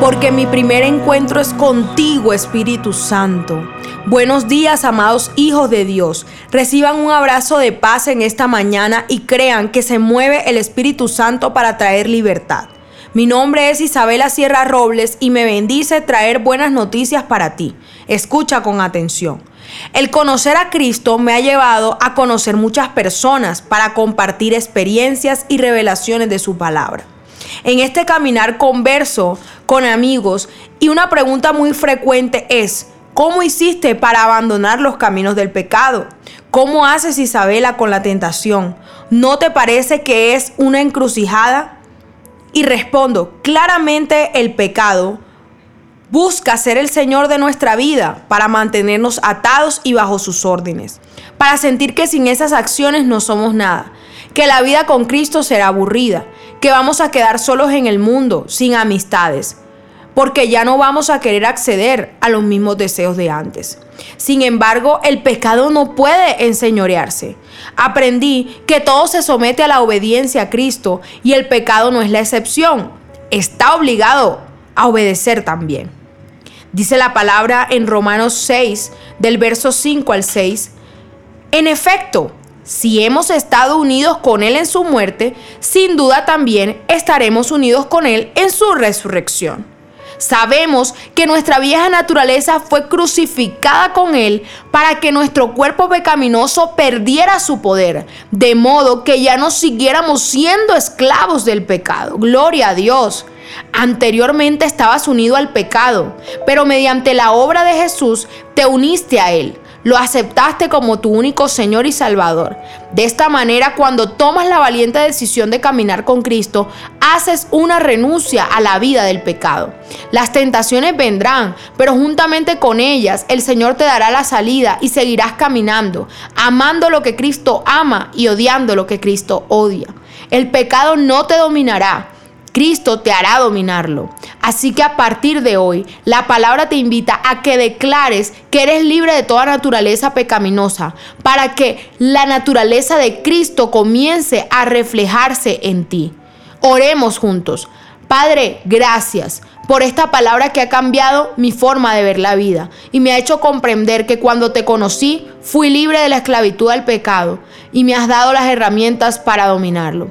porque mi primer encuentro es contigo, Espíritu Santo. Buenos días, amados hijos de Dios. Reciban un abrazo de paz en esta mañana y crean que se mueve el Espíritu Santo para traer libertad. Mi nombre es Isabela Sierra Robles y me bendice traer buenas noticias para ti. Escucha con atención. El conocer a Cristo me ha llevado a conocer muchas personas para compartir experiencias y revelaciones de su palabra. En este caminar converso con amigos y una pregunta muy frecuente es, ¿cómo hiciste para abandonar los caminos del pecado? ¿Cómo haces Isabela con la tentación? ¿No te parece que es una encrucijada? Y respondo, claramente el pecado busca ser el Señor de nuestra vida para mantenernos atados y bajo sus órdenes, para sentir que sin esas acciones no somos nada, que la vida con Cristo será aburrida, que vamos a quedar solos en el mundo, sin amistades, porque ya no vamos a querer acceder a los mismos deseos de antes. Sin embargo, el pecado no puede enseñorearse. Aprendí que todo se somete a la obediencia a Cristo y el pecado no es la excepción. Está obligado a obedecer también. Dice la palabra en Romanos 6, del verso 5 al 6. En efecto, si hemos estado unidos con Él en su muerte, sin duda también estaremos unidos con Él en su resurrección. Sabemos que nuestra vieja naturaleza fue crucificada con Él para que nuestro cuerpo pecaminoso perdiera su poder, de modo que ya no siguiéramos siendo esclavos del pecado. Gloria a Dios. Anteriormente estabas unido al pecado, pero mediante la obra de Jesús te uniste a Él lo aceptaste como tu único Señor y Salvador. De esta manera, cuando tomas la valiente decisión de caminar con Cristo, haces una renuncia a la vida del pecado. Las tentaciones vendrán, pero juntamente con ellas el Señor te dará la salida y seguirás caminando, amando lo que Cristo ama y odiando lo que Cristo odia. El pecado no te dominará Cristo te hará dominarlo. Así que a partir de hoy, la palabra te invita a que declares que eres libre de toda naturaleza pecaminosa, para que la naturaleza de Cristo comience a reflejarse en ti. Oremos juntos. Padre, gracias por esta palabra que ha cambiado mi forma de ver la vida y me ha hecho comprender que cuando te conocí fui libre de la esclavitud al pecado y me has dado las herramientas para dominarlo.